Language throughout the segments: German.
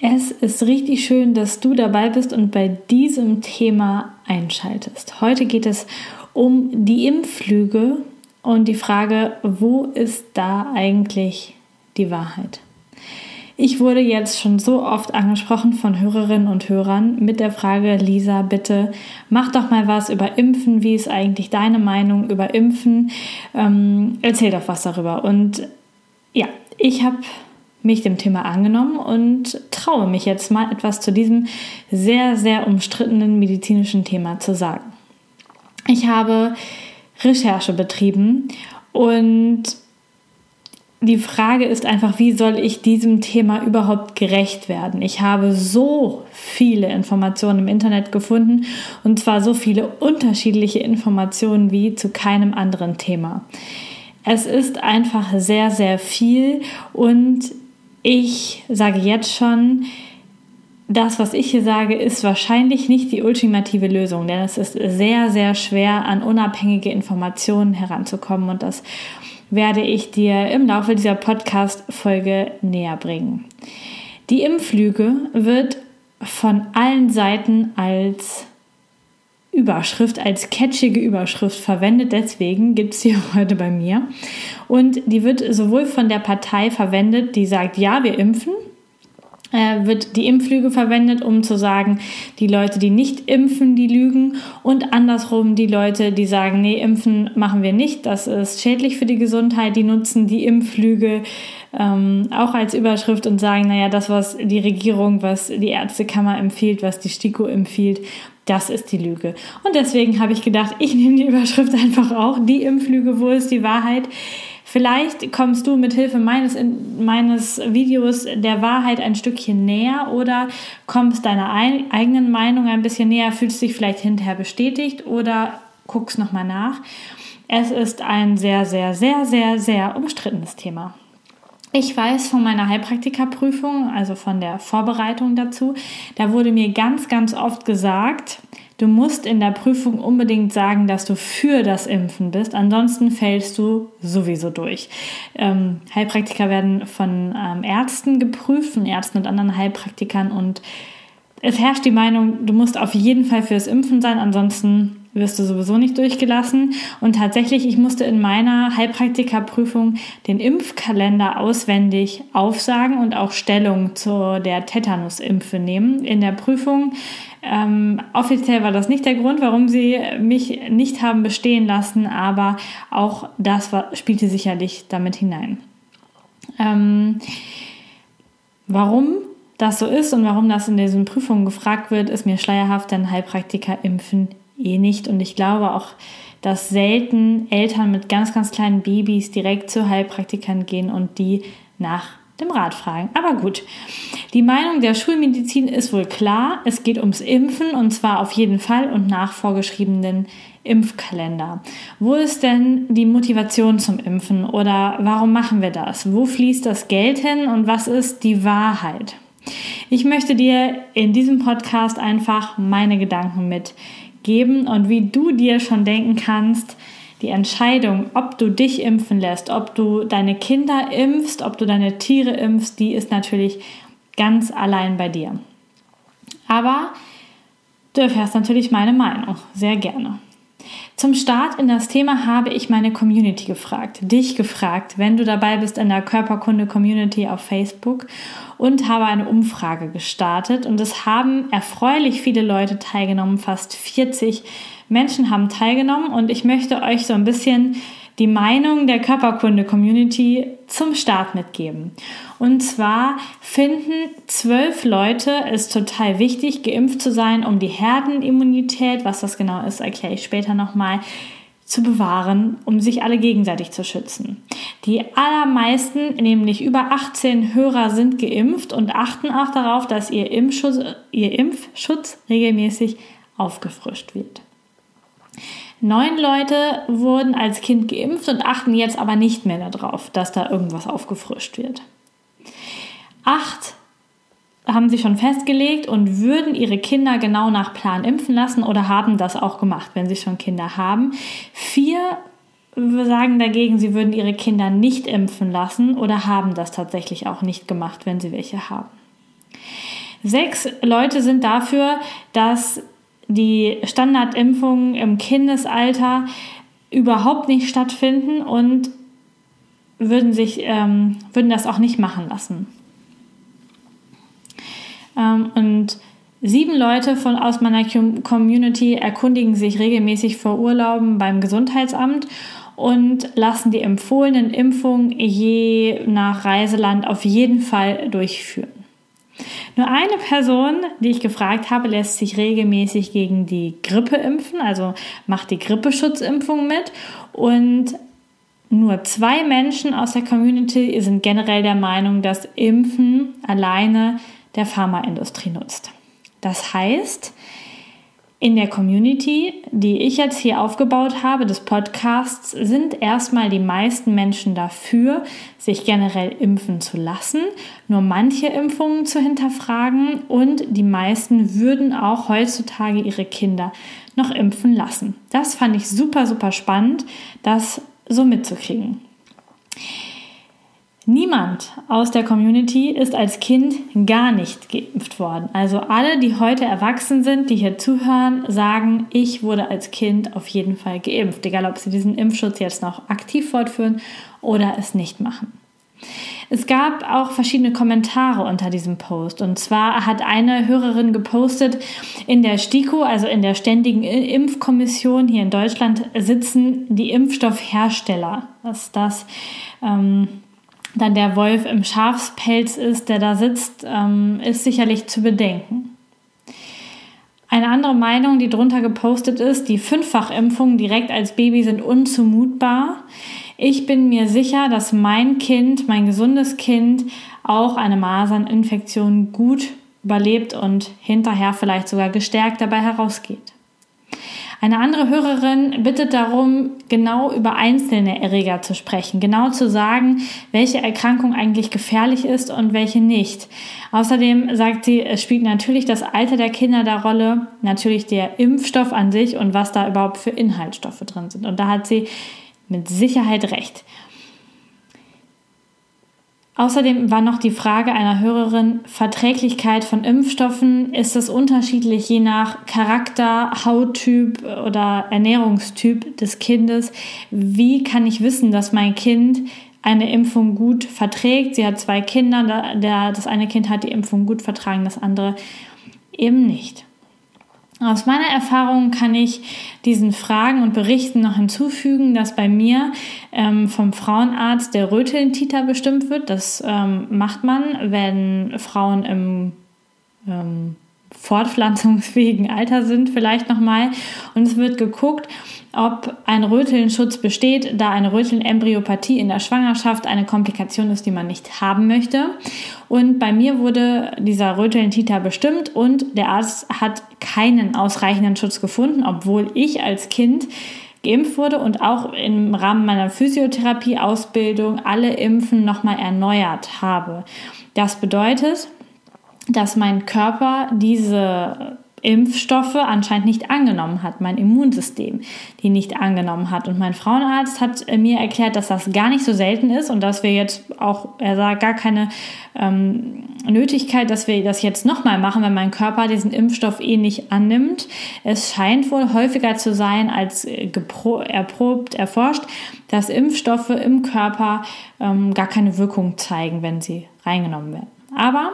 Es ist richtig schön, dass du dabei bist und bei diesem Thema einschaltest. Heute geht es um die Impflüge und die Frage, wo ist da eigentlich die Wahrheit? Ich wurde jetzt schon so oft angesprochen von Hörerinnen und Hörern mit der Frage, Lisa, bitte mach doch mal was über Impfen. Wie ist eigentlich deine Meinung über Impfen? Ähm, erzähl doch was darüber. Und ja, ich habe mich dem Thema angenommen und traue mich jetzt mal etwas zu diesem sehr, sehr umstrittenen medizinischen Thema zu sagen. Ich habe Recherche betrieben und die Frage ist einfach, wie soll ich diesem Thema überhaupt gerecht werden? Ich habe so viele Informationen im Internet gefunden und zwar so viele unterschiedliche Informationen wie zu keinem anderen Thema. Es ist einfach sehr, sehr viel und ich sage jetzt schon, das, was ich hier sage, ist wahrscheinlich nicht die ultimative Lösung, denn es ist sehr, sehr schwer, an unabhängige Informationen heranzukommen und das werde ich dir im Laufe dieser Podcast-Folge näher bringen. Die Impflüge wird von allen Seiten als Überschrift, als catchige Überschrift verwendet. Deswegen gibt es sie heute bei mir. Und die wird sowohl von der Partei verwendet, die sagt, ja, wir impfen, äh, wird die Impflüge verwendet, um zu sagen, die Leute, die nicht impfen, die lügen und andersrum die Leute, die sagen, nee, impfen machen wir nicht, das ist schädlich für die Gesundheit, die nutzen die Impflüge ähm, auch als Überschrift und sagen, naja, das, was die Regierung, was die Ärztekammer empfiehlt, was die STIKO empfiehlt, das ist die Lüge. Und deswegen habe ich gedacht, ich nehme die Überschrift einfach auch, die Impflüge, wo ist die Wahrheit? Vielleicht kommst du mit Hilfe meines, meines Videos der Wahrheit ein Stückchen näher oder kommst deiner eigenen Meinung ein bisschen näher, fühlst dich vielleicht hinterher bestätigt oder guckst nochmal nach. Es ist ein sehr, sehr, sehr, sehr, sehr umstrittenes Thema. Ich weiß von meiner Heilpraktikerprüfung, also von der Vorbereitung dazu, da wurde mir ganz, ganz oft gesagt, Du musst in der Prüfung unbedingt sagen, dass du für das Impfen bist, ansonsten fällst du sowieso durch. Ähm, Heilpraktiker werden von ähm, Ärzten geprüft, von Ärzten und anderen Heilpraktikern und es herrscht die Meinung, du musst auf jeden Fall fürs Impfen sein, ansonsten wirst du sowieso nicht durchgelassen. Und tatsächlich, ich musste in meiner Heilpraktikerprüfung den Impfkalender auswendig aufsagen und auch Stellung zu der Tetanusimpfe nehmen. In der Prüfung ähm, offiziell war das nicht der Grund, warum sie mich nicht haben bestehen lassen, aber auch das war, spielte sicherlich damit hinein. Ähm, warum das so ist und warum das in diesen Prüfungen gefragt wird, ist mir schleierhaft, denn Heilpraktiker impfen eh nicht. Und ich glaube auch, dass selten Eltern mit ganz, ganz kleinen Babys direkt zu Heilpraktikern gehen und die nach dem Rat fragen. Aber gut, die Meinung der Schulmedizin ist wohl klar. Es geht ums Impfen und zwar auf jeden Fall und nach vorgeschriebenen Impfkalender. Wo ist denn die Motivation zum Impfen oder warum machen wir das? Wo fließt das Geld hin und was ist die Wahrheit? Ich möchte dir in diesem Podcast einfach meine Gedanken mitgeben und wie du dir schon denken kannst, die Entscheidung, ob du dich impfen lässt, ob du deine Kinder impfst, ob du deine Tiere impfst, die ist natürlich ganz allein bei dir. Aber du erfährst natürlich meine Meinung, sehr gerne. Zum Start in das Thema habe ich meine Community gefragt, dich gefragt, wenn du dabei bist in der Körperkunde Community auf Facebook und habe eine Umfrage gestartet und es haben erfreulich viele Leute teilgenommen, fast 40 Menschen haben teilgenommen und ich möchte euch so ein bisschen die Meinung der Körperkunde-Community zum Start mitgeben. Und zwar finden zwölf Leute es total wichtig, geimpft zu sein, um die Herdenimmunität, was das genau ist, erkläre ich später nochmal, zu bewahren, um sich alle gegenseitig zu schützen. Die allermeisten, nämlich über 18 Hörer, sind geimpft und achten auch darauf, dass ihr Impfschutz, ihr Impfschutz regelmäßig aufgefrischt wird. Neun Leute wurden als Kind geimpft und achten jetzt aber nicht mehr darauf, dass da irgendwas aufgefrischt wird. Acht haben sie schon festgelegt und würden ihre Kinder genau nach Plan impfen lassen oder haben das auch gemacht, wenn sie schon Kinder haben. Vier sagen dagegen, sie würden ihre Kinder nicht impfen lassen oder haben das tatsächlich auch nicht gemacht, wenn sie welche haben. Sechs Leute sind dafür, dass die Standardimpfungen im Kindesalter überhaupt nicht stattfinden und würden, sich, ähm, würden das auch nicht machen lassen. Ähm, und sieben Leute von, aus meiner Community erkundigen sich regelmäßig vor Urlauben beim Gesundheitsamt und lassen die empfohlenen Impfungen je nach Reiseland auf jeden Fall durchführen. Nur eine Person, die ich gefragt habe, lässt sich regelmäßig gegen die Grippe impfen, also macht die Grippeschutzimpfung mit. Und nur zwei Menschen aus der Community sind generell der Meinung, dass Impfen alleine der Pharmaindustrie nutzt. Das heißt, in der Community, die ich jetzt hier aufgebaut habe, des Podcasts, sind erstmal die meisten Menschen dafür, sich generell impfen zu lassen, nur manche Impfungen zu hinterfragen und die meisten würden auch heutzutage ihre Kinder noch impfen lassen. Das fand ich super, super spannend, das so mitzukriegen. Niemand aus der Community ist als Kind gar nicht geimpft worden. Also alle, die heute erwachsen sind, die hier zuhören, sagen, ich wurde als Kind auf jeden Fall geimpft. Egal, ob sie diesen Impfschutz jetzt noch aktiv fortführen oder es nicht machen. Es gab auch verschiedene Kommentare unter diesem Post. Und zwar hat eine Hörerin gepostet, in der STIKO, also in der Ständigen Impfkommission hier in Deutschland, sitzen die Impfstoffhersteller. Ist das? Ähm, dann der Wolf im Schafspelz ist, der da sitzt, ähm, ist sicherlich zu bedenken. Eine andere Meinung, die drunter gepostet ist, die Fünffachimpfungen direkt als Baby sind unzumutbar. Ich bin mir sicher, dass mein Kind, mein gesundes Kind, auch eine Maserninfektion gut überlebt und hinterher vielleicht sogar gestärkt dabei herausgeht. Eine andere Hörerin bittet darum, genau über einzelne Erreger zu sprechen, genau zu sagen, welche Erkrankung eigentlich gefährlich ist und welche nicht. Außerdem sagt sie, es spielt natürlich das Alter der Kinder der Rolle, natürlich der Impfstoff an sich und was da überhaupt für Inhaltsstoffe drin sind. Und da hat sie mit Sicherheit recht. Außerdem war noch die Frage einer Hörerin, Verträglichkeit von Impfstoffen, ist es unterschiedlich je nach Charakter, Hauttyp oder Ernährungstyp des Kindes? Wie kann ich wissen, dass mein Kind eine Impfung gut verträgt? Sie hat zwei Kinder, das eine Kind hat die Impfung gut vertragen, das andere eben nicht. Aus meiner Erfahrung kann ich diesen Fragen und Berichten noch hinzufügen, dass bei mir ähm, vom Frauenarzt der Rötelntiter bestimmt wird. Das ähm, macht man, wenn Frauen im ähm, fortpflanzungsfähigen Alter sind, vielleicht nochmal. Und es wird geguckt, ob ein Rötelnschutz besteht, da eine Rötelnembryopathie in der Schwangerschaft eine Komplikation ist, die man nicht haben möchte. Und bei mir wurde dieser Rötelntiter bestimmt und der Arzt hat keinen ausreichenden Schutz gefunden, obwohl ich als Kind geimpft wurde und auch im Rahmen meiner Physiotherapie-Ausbildung alle Impfen nochmal erneuert habe. Das bedeutet, dass mein Körper diese Impfstoffe anscheinend nicht angenommen hat, mein Immunsystem die nicht angenommen hat. Und mein Frauenarzt hat mir erklärt, dass das gar nicht so selten ist und dass wir jetzt auch, er sagt, gar keine ähm, Nötigkeit, dass wir das jetzt nochmal machen, wenn mein Körper diesen Impfstoff eh nicht annimmt. Es scheint wohl häufiger zu sein als erprobt, erforscht, dass Impfstoffe im Körper ähm, gar keine Wirkung zeigen, wenn sie reingenommen werden. Aber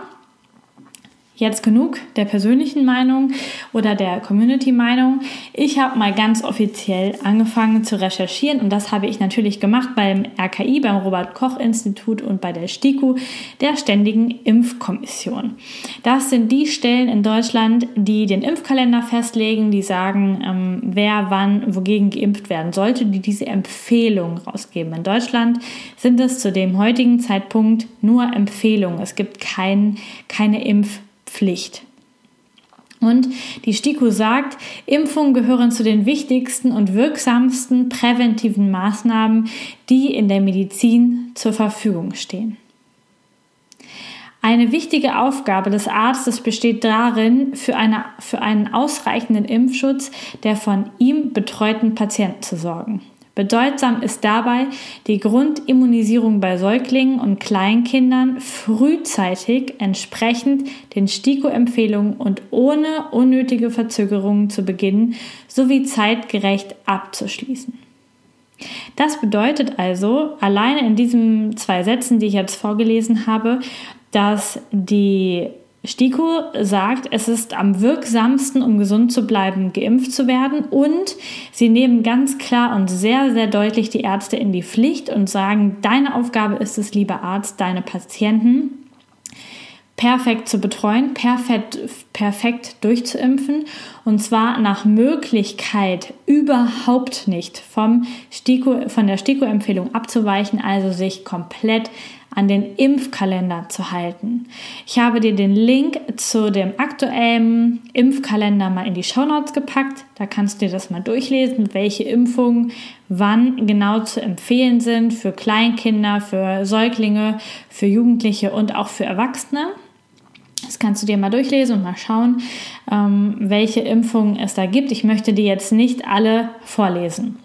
Jetzt genug der persönlichen Meinung oder der Community-Meinung. Ich habe mal ganz offiziell angefangen zu recherchieren und das habe ich natürlich gemacht beim RKI, beim Robert-Koch-Institut und bei der STIKO, der Ständigen Impfkommission. Das sind die Stellen in Deutschland, die den Impfkalender festlegen, die sagen, ähm, wer wann wogegen geimpft werden sollte, die diese Empfehlungen rausgeben. In Deutschland sind es zu dem heutigen Zeitpunkt nur Empfehlungen. Es gibt kein, keine Impf Pflicht. Und die STIKO sagt, Impfungen gehören zu den wichtigsten und wirksamsten präventiven Maßnahmen, die in der Medizin zur Verfügung stehen. Eine wichtige Aufgabe des Arztes besteht darin, für, eine, für einen ausreichenden Impfschutz der von ihm betreuten Patienten zu sorgen. Bedeutsam ist dabei die Grundimmunisierung bei Säuglingen und Kleinkindern frühzeitig entsprechend den STIKO-Empfehlungen und ohne unnötige Verzögerungen zu beginnen sowie zeitgerecht abzuschließen. Das bedeutet also, alleine in diesen zwei Sätzen, die ich jetzt vorgelesen habe, dass die STIKO sagt, es ist am wirksamsten, um gesund zu bleiben, geimpft zu werden. Und sie nehmen ganz klar und sehr, sehr deutlich die Ärzte in die Pflicht und sagen, deine Aufgabe ist es, lieber Arzt, deine Patienten perfekt zu betreuen, perfekt, perfekt durchzuimpfen und zwar nach Möglichkeit überhaupt nicht vom STIKO, von der STIKO-Empfehlung abzuweichen, also sich komplett an den Impfkalender zu halten. Ich habe dir den Link zu dem aktuellen Impfkalender mal in die Shownotes gepackt. Da kannst du dir das mal durchlesen, welche Impfungen wann genau zu empfehlen sind für Kleinkinder, für Säuglinge, für Jugendliche und auch für Erwachsene. Das kannst du dir mal durchlesen und mal schauen, ähm, welche Impfungen es da gibt. Ich möchte dir jetzt nicht alle vorlesen.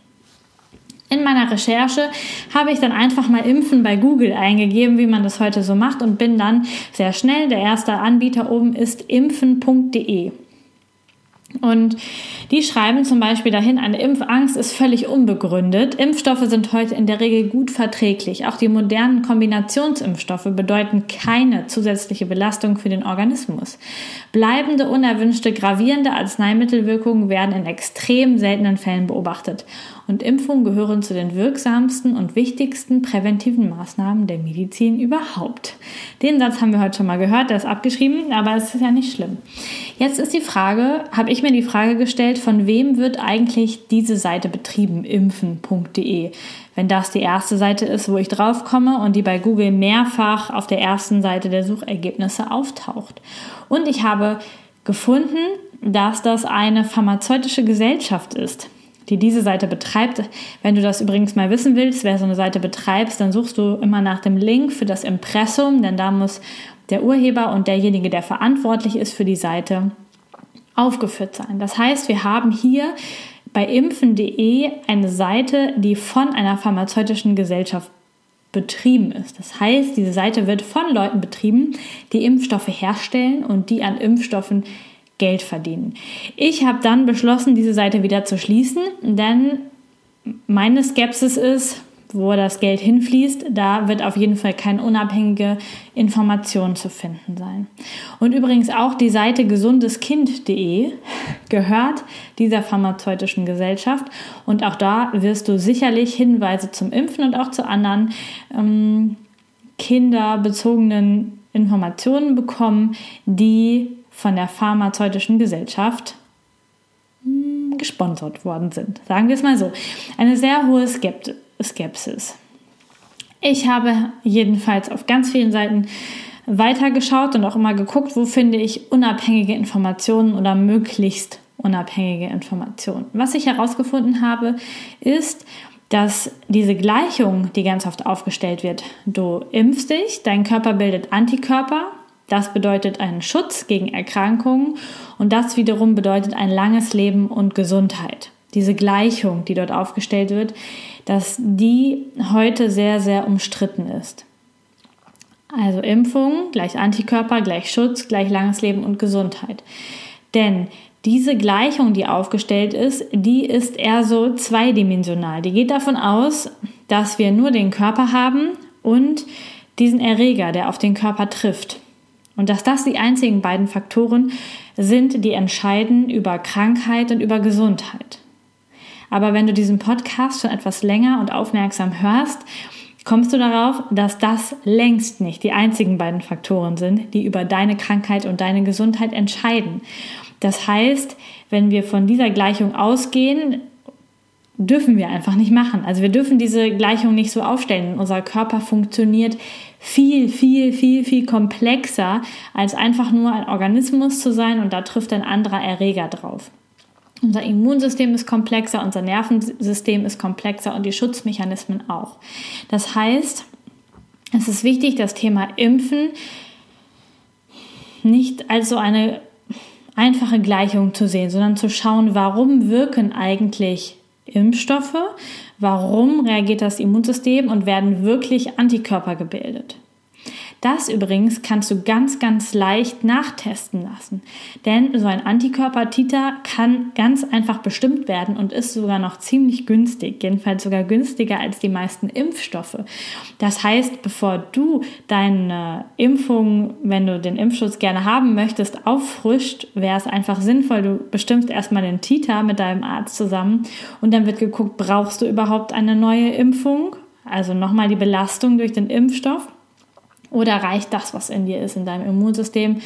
In meiner Recherche habe ich dann einfach mal Impfen bei Google eingegeben, wie man das heute so macht und bin dann sehr schnell, der erste Anbieter oben ist impfen.de. Und die schreiben zum Beispiel dahin, eine Impfangst ist völlig unbegründet. Impfstoffe sind heute in der Regel gut verträglich. Auch die modernen Kombinationsimpfstoffe bedeuten keine zusätzliche Belastung für den Organismus. Bleibende, unerwünschte, gravierende Arzneimittelwirkungen werden in extrem seltenen Fällen beobachtet und Impfungen gehören zu den wirksamsten und wichtigsten präventiven Maßnahmen der Medizin überhaupt. Den Satz haben wir heute schon mal gehört, der ist abgeschrieben, aber es ist ja nicht schlimm. Jetzt ist die Frage, habe ich mir die Frage gestellt, von wem wird eigentlich diese Seite betrieben, impfen.de? Wenn das die erste Seite ist, wo ich draufkomme und die bei Google mehrfach auf der ersten Seite der Suchergebnisse auftaucht. Und ich habe gefunden, dass das eine pharmazeutische Gesellschaft ist die diese Seite betreibt. Wenn du das übrigens mal wissen willst, wer so eine Seite betreibt, dann suchst du immer nach dem Link für das Impressum, denn da muss der Urheber und derjenige, der verantwortlich ist für die Seite, aufgeführt sein. Das heißt, wir haben hier bei impfen.de eine Seite, die von einer pharmazeutischen Gesellschaft betrieben ist. Das heißt, diese Seite wird von Leuten betrieben, die Impfstoffe herstellen und die an Impfstoffen Geld verdienen. Ich habe dann beschlossen, diese Seite wieder zu schließen, denn meine Skepsis ist, wo das Geld hinfließt, da wird auf jeden Fall keine unabhängige Information zu finden sein. Und übrigens auch die Seite gesundeskind.de gehört dieser pharmazeutischen Gesellschaft und auch da wirst du sicherlich Hinweise zum Impfen und auch zu anderen ähm, kinderbezogenen Informationen bekommen, die von der pharmazeutischen Gesellschaft hm, gesponsert worden sind. Sagen wir es mal so. Eine sehr hohe Skepsis. Ich habe jedenfalls auf ganz vielen Seiten weitergeschaut und auch immer geguckt, wo finde ich unabhängige Informationen oder möglichst unabhängige Informationen. Was ich herausgefunden habe, ist, dass diese Gleichung, die ganz oft aufgestellt wird, du impfst dich, dein Körper bildet Antikörper, das bedeutet einen Schutz gegen Erkrankungen und das wiederum bedeutet ein langes Leben und Gesundheit. Diese Gleichung, die dort aufgestellt wird, dass die heute sehr, sehr umstritten ist. Also Impfung gleich Antikörper, gleich Schutz, gleich langes Leben und Gesundheit. Denn diese Gleichung, die aufgestellt ist, die ist eher so zweidimensional. Die geht davon aus, dass wir nur den Körper haben und diesen Erreger, der auf den Körper trifft. Und dass das die einzigen beiden Faktoren sind, die entscheiden über Krankheit und über Gesundheit. Aber wenn du diesen Podcast schon etwas länger und aufmerksam hörst, kommst du darauf, dass das längst nicht die einzigen beiden Faktoren sind, die über deine Krankheit und deine Gesundheit entscheiden. Das heißt, wenn wir von dieser Gleichung ausgehen, dürfen wir einfach nicht machen. Also wir dürfen diese Gleichung nicht so aufstellen. Unser Körper funktioniert viel, viel, viel, viel komplexer, als einfach nur ein Organismus zu sein und da trifft ein anderer Erreger drauf. Unser Immunsystem ist komplexer, unser Nervensystem ist komplexer und die Schutzmechanismen auch. Das heißt, es ist wichtig, das Thema Impfen nicht als so eine einfache Gleichung zu sehen, sondern zu schauen, warum wirken eigentlich Impfstoffe, warum reagiert das Immunsystem und werden wirklich Antikörper gebildet. Das übrigens kannst du ganz, ganz leicht nachtesten lassen. Denn so ein Antikörper-Titer kann ganz einfach bestimmt werden und ist sogar noch ziemlich günstig, jedenfalls sogar günstiger als die meisten Impfstoffe. Das heißt, bevor du deine Impfung, wenn du den Impfschutz gerne haben möchtest, auffrischt, wäre es einfach sinnvoll, du bestimmst erstmal den Titer mit deinem Arzt zusammen und dann wird geguckt, brauchst du überhaupt eine neue Impfung? Also nochmal die Belastung durch den Impfstoff. Oder reicht das, was in dir ist, in deinem Immunsystem,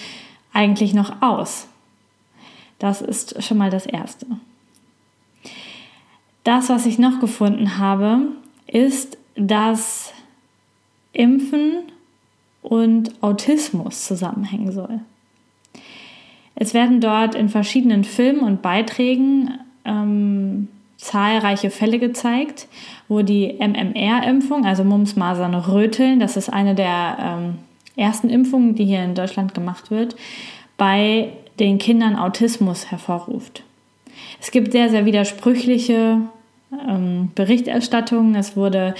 eigentlich noch aus? Das ist schon mal das Erste. Das, was ich noch gefunden habe, ist, dass Impfen und Autismus zusammenhängen soll. Es werden dort in verschiedenen Filmen und Beiträgen ähm, zahlreiche Fälle gezeigt, wo die MMR-Impfung, also Mumps, Masern, Röteln, das ist eine der ähm, ersten Impfungen, die hier in Deutschland gemacht wird, bei den Kindern Autismus hervorruft. Es gibt sehr, sehr widersprüchliche ähm, Berichterstattungen. Es wurde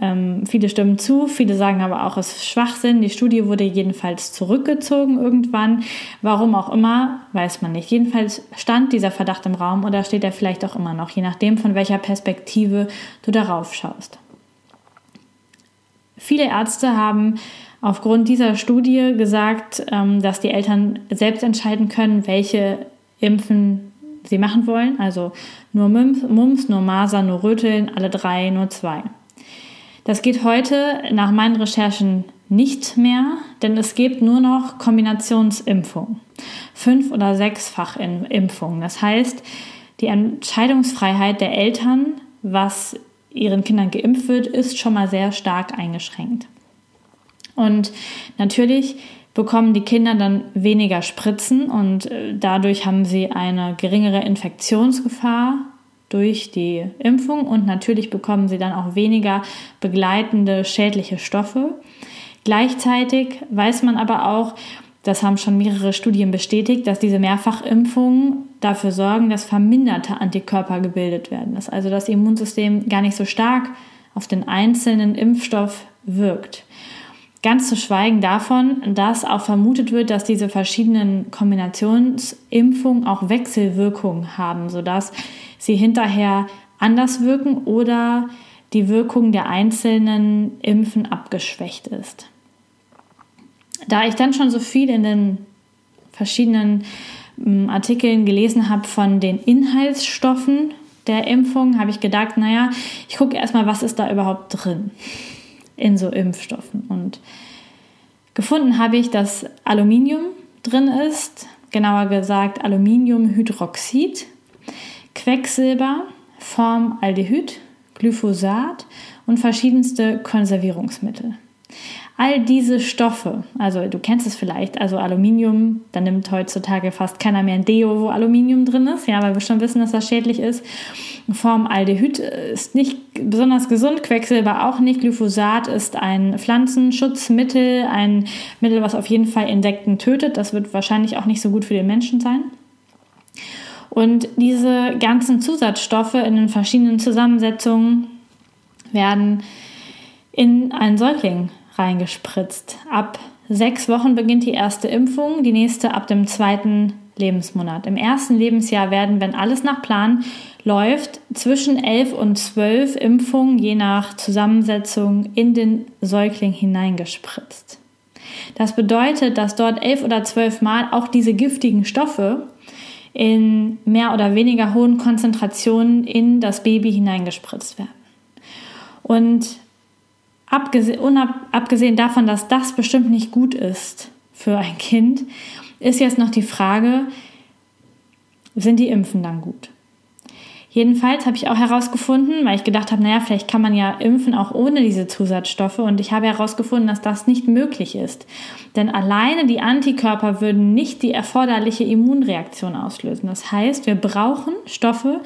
ähm, viele stimmen zu, viele sagen aber auch, es ist Schwachsinn. Die Studie wurde jedenfalls zurückgezogen irgendwann. Warum auch immer, weiß man nicht. Jedenfalls stand dieser Verdacht im Raum oder steht er vielleicht auch immer noch, je nachdem, von welcher Perspektive du darauf schaust. Viele Ärzte haben aufgrund dieser Studie gesagt, ähm, dass die Eltern selbst entscheiden können, welche Impfen sie machen wollen. Also nur Mumps, nur Masern, nur Röteln, alle drei, nur zwei. Das geht heute nach meinen Recherchen nicht mehr, denn es gibt nur noch Kombinationsimpfungen. Fünf- oder sechsfach Impfungen. Das heißt, die Entscheidungsfreiheit der Eltern, was ihren Kindern geimpft wird, ist schon mal sehr stark eingeschränkt. Und natürlich bekommen die Kinder dann weniger Spritzen und äh, dadurch haben sie eine geringere Infektionsgefahr durch die Impfung und natürlich bekommen sie dann auch weniger begleitende schädliche Stoffe. Gleichzeitig weiß man aber auch, das haben schon mehrere Studien bestätigt, dass diese Mehrfachimpfungen dafür sorgen, dass verminderte Antikörper gebildet werden, dass also das Immunsystem gar nicht so stark auf den einzelnen Impfstoff wirkt. Ganz zu schweigen davon, dass auch vermutet wird, dass diese verschiedenen Kombinationsimpfungen auch Wechselwirkungen haben, sodass sie hinterher anders wirken oder die Wirkung der einzelnen Impfen abgeschwächt ist. Da ich dann schon so viel in den verschiedenen hm, Artikeln gelesen habe von den Inhaltsstoffen der Impfung, habe ich gedacht, naja, ich gucke erstmal, was ist da überhaupt drin in so Impfstoffen. Und gefunden habe ich, dass Aluminium drin ist, genauer gesagt Aluminiumhydroxid, Quecksilber, Formaldehyd, Glyphosat und verschiedenste Konservierungsmittel. All diese Stoffe, also du kennst es vielleicht, also Aluminium, da nimmt heutzutage fast keiner mehr ein Deo, wo Aluminium drin ist, ja, weil wir schon wissen, dass das schädlich ist. Formaldehyd ist nicht besonders gesund, Quecksilber auch nicht. Glyphosat ist ein Pflanzenschutzmittel, ein Mittel, was auf jeden Fall Insekten tötet. Das wird wahrscheinlich auch nicht so gut für den Menschen sein. Und diese ganzen Zusatzstoffe in den verschiedenen Zusammensetzungen werden in einen Säugling reingespritzt. Ab sechs Wochen beginnt die erste Impfung, die nächste ab dem zweiten Lebensmonat. Im ersten Lebensjahr werden, wenn alles nach Plan läuft, zwischen elf und zwölf Impfungen je nach Zusammensetzung in den Säugling hineingespritzt. Das bedeutet, dass dort elf oder zwölf Mal auch diese giftigen Stoffe in mehr oder weniger hohen Konzentrationen in das Baby hineingespritzt werden. Und abgesehen, abgesehen davon, dass das bestimmt nicht gut ist für ein Kind, ist jetzt noch die Frage, sind die Impfen dann gut? Jedenfalls habe ich auch herausgefunden, weil ich gedacht habe, naja, vielleicht kann man ja impfen auch ohne diese Zusatzstoffe. Und ich habe herausgefunden, dass das nicht möglich ist. Denn alleine die Antikörper würden nicht die erforderliche Immunreaktion auslösen. Das heißt, wir brauchen Stoffe,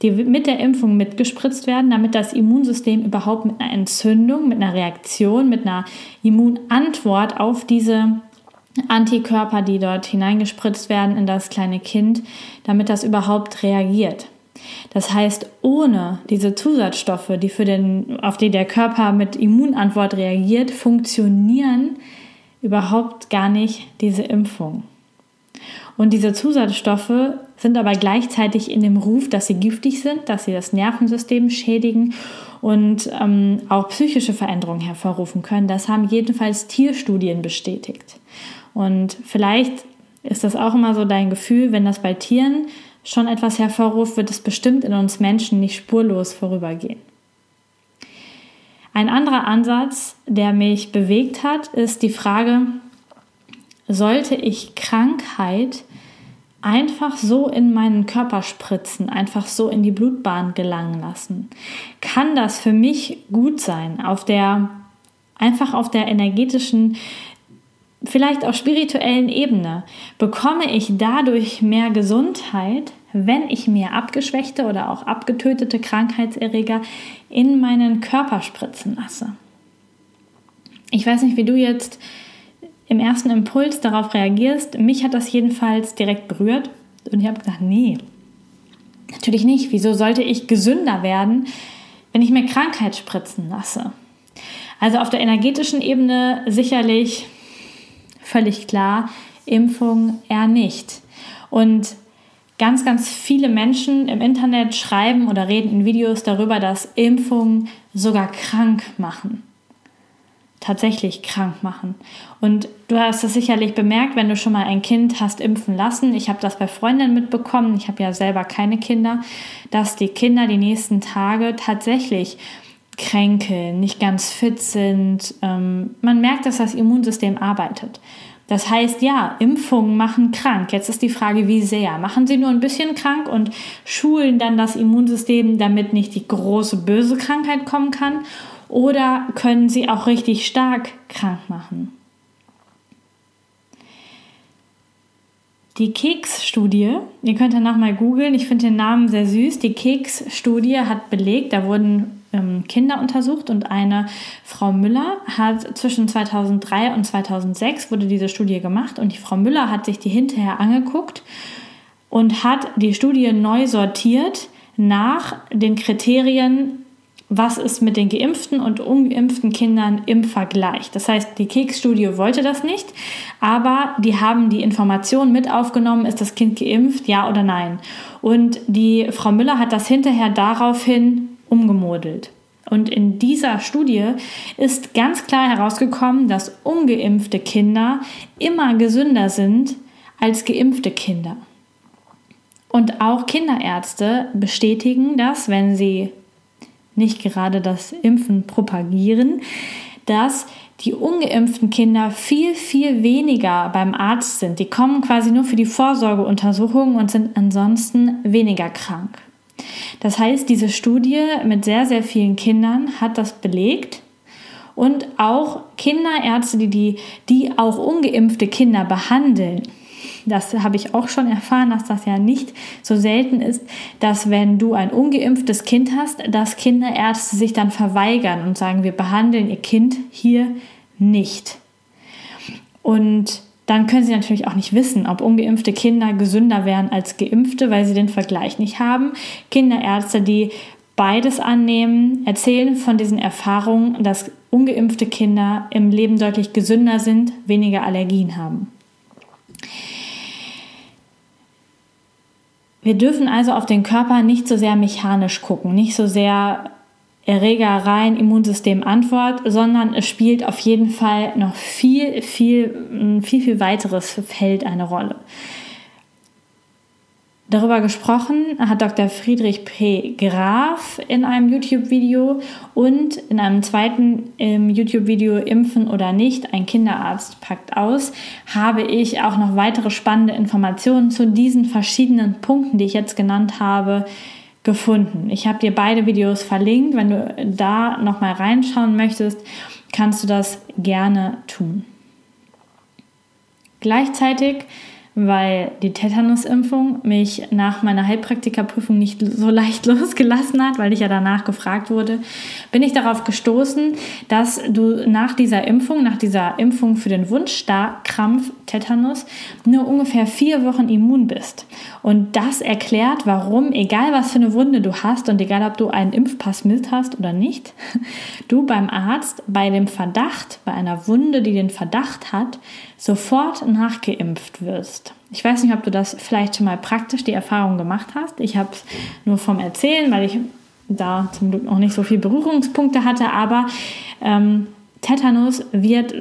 die mit der Impfung mitgespritzt werden, damit das Immunsystem überhaupt mit einer Entzündung, mit einer Reaktion, mit einer Immunantwort auf diese Antikörper, die dort hineingespritzt werden in das kleine Kind, damit das überhaupt reagiert. Das heißt, ohne diese Zusatzstoffe, die für den, auf die der Körper mit Immunantwort reagiert, funktionieren überhaupt gar nicht diese Impfungen. Und diese Zusatzstoffe sind aber gleichzeitig in dem Ruf, dass sie giftig sind, dass sie das Nervensystem schädigen und ähm, auch psychische Veränderungen hervorrufen können. Das haben jedenfalls Tierstudien bestätigt. Und vielleicht ist das auch immer so dein Gefühl, wenn das bei Tieren schon etwas hervorruft, wird es bestimmt in uns Menschen nicht spurlos vorübergehen. Ein anderer Ansatz, der mich bewegt hat, ist die Frage, sollte ich Krankheit einfach so in meinen Körper spritzen, einfach so in die Blutbahn gelangen lassen? Kann das für mich gut sein, auf der einfach auf der energetischen vielleicht auch spirituellen Ebene bekomme ich dadurch mehr Gesundheit, wenn ich mir abgeschwächte oder auch abgetötete Krankheitserreger in meinen Körper spritzen lasse. Ich weiß nicht, wie du jetzt im ersten Impuls darauf reagierst. Mich hat das jedenfalls direkt berührt und ich habe gedacht, nee, natürlich nicht. Wieso sollte ich gesünder werden, wenn ich mir Krankheit spritzen lasse? Also auf der energetischen Ebene sicherlich völlig klar, Impfung eher nicht. Und ganz, ganz viele Menschen im Internet schreiben oder reden in Videos darüber, dass Impfungen sogar krank machen. Tatsächlich krank machen. Und du hast das sicherlich bemerkt, wenn du schon mal ein Kind hast impfen lassen. Ich habe das bei Freundinnen mitbekommen. Ich habe ja selber keine Kinder, dass die Kinder die nächsten Tage tatsächlich kränkeln, nicht ganz fit sind. Ähm, man merkt, dass das Immunsystem arbeitet. Das heißt, ja, Impfungen machen krank. Jetzt ist die Frage, wie sehr. Machen sie nur ein bisschen krank und schulen dann das Immunsystem, damit nicht die große böse Krankheit kommen kann? Oder können sie auch richtig stark krank machen? Die Keks-Studie, ihr könnt danach mal googeln, ich finde den Namen sehr süß. Die Keks-Studie hat belegt, da wurden Kinder untersucht und eine Frau Müller hat zwischen 2003 und 2006 wurde diese Studie gemacht und die Frau Müller hat sich die hinterher angeguckt und hat die Studie neu sortiert nach den Kriterien, was ist mit den geimpften und ungeimpften Kindern im Vergleich. Das heißt, die Keksstudie wollte das nicht, aber die haben die Information mit aufgenommen, ist das Kind geimpft, ja oder nein. Und die Frau Müller hat das hinterher daraufhin umgemodelt. Und in dieser Studie ist ganz klar herausgekommen, dass ungeimpfte Kinder immer gesünder sind als geimpfte Kinder. Und auch Kinderärzte bestätigen das, wenn sie nicht gerade das Impfen propagieren, dass die ungeimpften Kinder viel, viel weniger beim Arzt sind. Die kommen quasi nur für die Vorsorgeuntersuchungen und sind ansonsten weniger krank. Das heißt, diese Studie mit sehr, sehr vielen Kindern hat das belegt. Und auch Kinderärzte, die, die, die auch ungeimpfte Kinder behandeln, das habe ich auch schon erfahren, dass das ja nicht so selten ist, dass wenn du ein ungeimpftes Kind hast, dass Kinderärzte sich dann verweigern und sagen, wir behandeln ihr Kind hier nicht. Und dann können sie natürlich auch nicht wissen, ob ungeimpfte Kinder gesünder wären als geimpfte, weil sie den Vergleich nicht haben. Kinderärzte, die beides annehmen, erzählen von diesen Erfahrungen, dass ungeimpfte Kinder im Leben deutlich gesünder sind, weniger Allergien haben. Wir dürfen also auf den Körper nicht so sehr mechanisch gucken, nicht so sehr Erreger rein, Immunsystem Antwort, sondern es spielt auf jeden Fall noch viel, viel, viel, viel weiteres Feld eine Rolle. Darüber gesprochen hat Dr. Friedrich P. Graf in einem YouTube-Video und in einem zweiten ähm, YouTube-Video Impfen oder nicht, ein Kinderarzt packt aus, habe ich auch noch weitere spannende Informationen zu diesen verschiedenen Punkten, die ich jetzt genannt habe, gefunden. Ich habe dir beide Videos verlinkt. Wenn du da nochmal reinschauen möchtest, kannst du das gerne tun. Gleichzeitig weil die Tetanusimpfung mich nach meiner Heilpraktikerprüfung nicht so leicht losgelassen hat, weil ich ja danach gefragt wurde, bin ich darauf gestoßen, dass du nach dieser Impfung, nach dieser Impfung für den Wunschstarkrampf Tetanus, nur ungefähr vier Wochen immun bist. Und das erklärt, warum, egal was für eine Wunde du hast und egal ob du einen Impfpass mit hast oder nicht, du beim Arzt bei dem Verdacht, bei einer Wunde, die den Verdacht hat, sofort nachgeimpft wirst. Ich weiß nicht, ob du das vielleicht schon mal praktisch die Erfahrung gemacht hast. Ich habe es nur vom Erzählen, weil ich da zum Glück noch nicht so viele Berührungspunkte hatte, aber ähm, Tetanus wird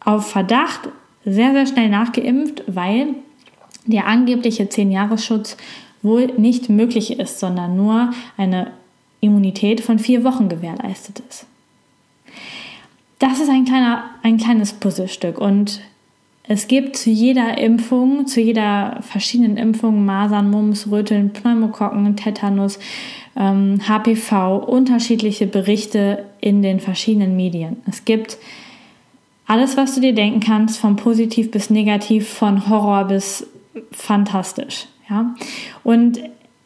auf Verdacht sehr, sehr schnell nachgeimpft, weil der angebliche 10-Jahres-Schutz wohl nicht möglich ist, sondern nur eine Immunität von vier Wochen gewährleistet ist. Das ist ein, kleiner, ein kleines Puzzlestück und es gibt zu jeder Impfung, zu jeder verschiedenen Impfung, Masern, Mumps, Röteln, Pneumokokken, Tetanus, ähm, HPV, unterschiedliche Berichte in den verschiedenen Medien. Es gibt alles, was du dir denken kannst, von positiv bis negativ, von Horror bis fantastisch. Ja? Und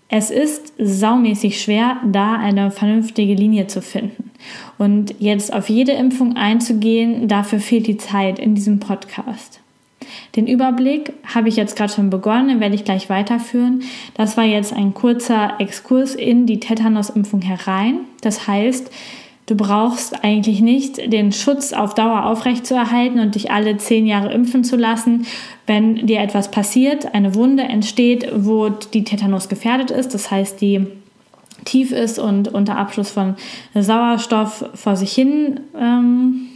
es ist saumäßig schwer, da eine vernünftige Linie zu finden. Und jetzt auf jede Impfung einzugehen, dafür fehlt die Zeit in diesem Podcast. Den Überblick habe ich jetzt gerade schon begonnen, den werde ich gleich weiterführen. Das war jetzt ein kurzer Exkurs in die Tetanusimpfung herein. Das heißt, du brauchst eigentlich nicht den Schutz auf Dauer aufrechtzuerhalten und dich alle zehn Jahre impfen zu lassen, wenn dir etwas passiert, eine Wunde entsteht, wo die Tetanus gefährdet ist. Das heißt, die tief ist und unter Abschluss von Sauerstoff vor sich hin ähm,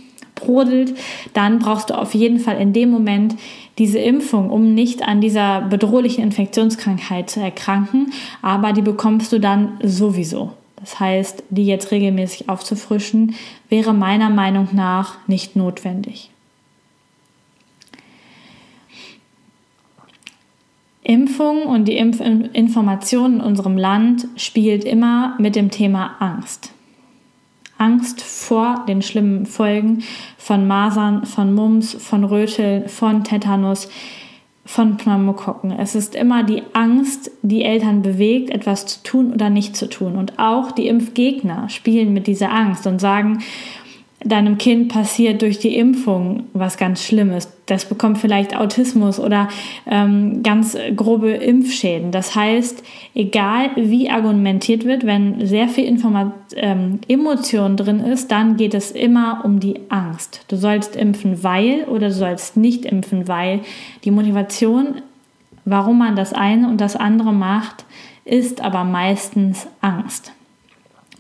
brodelt, dann brauchst du auf jeden Fall in dem Moment diese Impfung, um nicht an dieser bedrohlichen Infektionskrankheit zu erkranken, aber die bekommst du dann sowieso. Das heißt, die jetzt regelmäßig aufzufrischen, wäre meiner Meinung nach nicht notwendig. Impfung und die Impfinformation in unserem Land spielt immer mit dem Thema Angst. Angst vor den schlimmen Folgen von Masern, von Mumps, von Röteln, von Tetanus, von Pneumokokken. Es ist immer die Angst, die Eltern bewegt, etwas zu tun oder nicht zu tun. Und auch die Impfgegner spielen mit dieser Angst und sagen, deinem Kind passiert durch die Impfung was ganz Schlimmes. Das bekommt vielleicht Autismus oder ähm, ganz grobe Impfschäden. Das heißt, egal wie argumentiert wird, wenn sehr viel Informat ähm, Emotion drin ist, dann geht es immer um die Angst. Du sollst impfen, weil oder du sollst nicht impfen, weil die Motivation, warum man das eine und das andere macht, ist aber meistens Angst.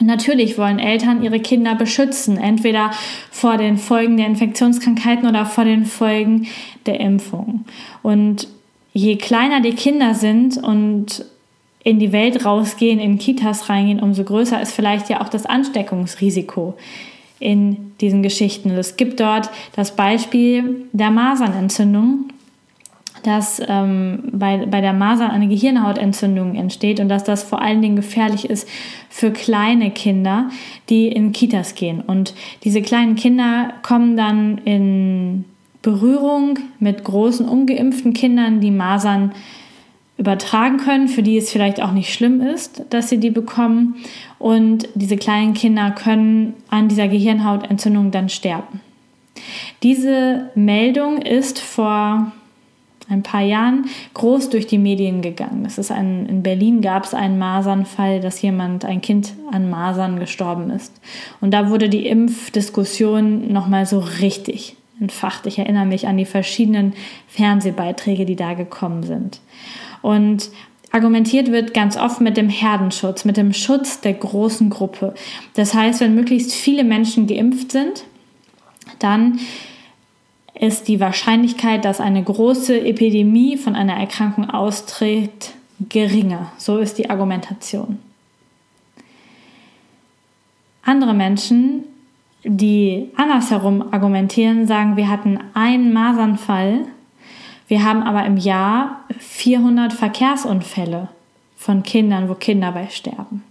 Natürlich wollen Eltern ihre Kinder beschützen, entweder vor den Folgen der Infektionskrankheiten oder vor den Folgen der Impfung. Und je kleiner die Kinder sind und in die Welt rausgehen, in Kitas reingehen, umso größer ist vielleicht ja auch das Ansteckungsrisiko in diesen Geschichten. Es gibt dort das Beispiel der Masernentzündung, dass ähm, bei, bei der Masern eine Gehirnhautentzündung entsteht und dass das vor allen Dingen gefährlich ist für kleine Kinder, die in Kitas gehen. Und diese kleinen Kinder kommen dann in Berührung mit großen ungeimpften Kindern, die Masern übertragen können, für die es vielleicht auch nicht schlimm ist, dass sie die bekommen. Und diese kleinen Kinder können an dieser Gehirnhautentzündung dann sterben. Diese Meldung ist vor ein paar Jahren groß durch die Medien gegangen. Das ist ein, in Berlin gab es einen Masernfall, dass jemand, ein Kind an Masern gestorben ist. Und da wurde die Impfdiskussion nochmal so richtig entfacht. Ich erinnere mich an die verschiedenen Fernsehbeiträge, die da gekommen sind. Und argumentiert wird ganz oft mit dem Herdenschutz, mit dem Schutz der großen Gruppe. Das heißt, wenn möglichst viele Menschen geimpft sind, dann ist die Wahrscheinlichkeit, dass eine große Epidemie von einer Erkrankung austritt, geringer. So ist die Argumentation. Andere Menschen, die andersherum argumentieren, sagen, wir hatten einen Masernfall, wir haben aber im Jahr 400 Verkehrsunfälle von Kindern, wo Kinder bei sterben.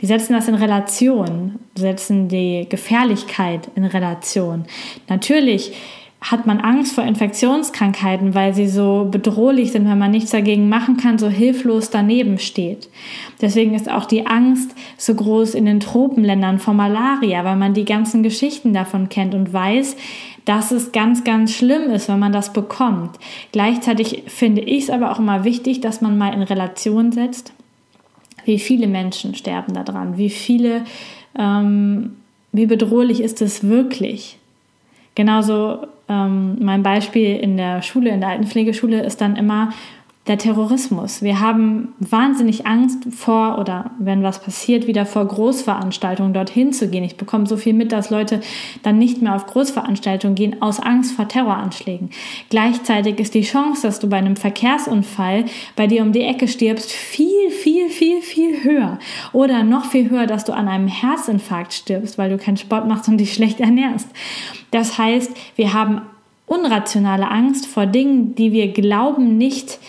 Die setzen das in Relation, setzen die Gefährlichkeit in Relation. Natürlich hat man Angst vor Infektionskrankheiten, weil sie so bedrohlich sind, wenn man nichts dagegen machen kann, so hilflos daneben steht. Deswegen ist auch die Angst so groß in den Tropenländern vor Malaria, weil man die ganzen Geschichten davon kennt und weiß, dass es ganz, ganz schlimm ist, wenn man das bekommt. Gleichzeitig finde ich es aber auch immer wichtig, dass man mal in Relation setzt, wie viele Menschen sterben daran, wie viele, ähm, wie bedrohlich ist es wirklich. Genauso ähm, mein Beispiel in der Schule, in der Altenpflegeschule ist dann immer, der Terrorismus. Wir haben wahnsinnig Angst vor oder wenn was passiert, wieder vor Großveranstaltungen dorthin zu gehen. Ich bekomme so viel mit, dass Leute dann nicht mehr auf Großveranstaltungen gehen aus Angst vor Terroranschlägen. Gleichzeitig ist die Chance, dass du bei einem Verkehrsunfall bei dir um die Ecke stirbst, viel, viel, viel, viel höher. Oder noch viel höher, dass du an einem Herzinfarkt stirbst, weil du keinen Sport machst und dich schlecht ernährst. Das heißt, wir haben unrationale Angst vor Dingen, die wir glauben nicht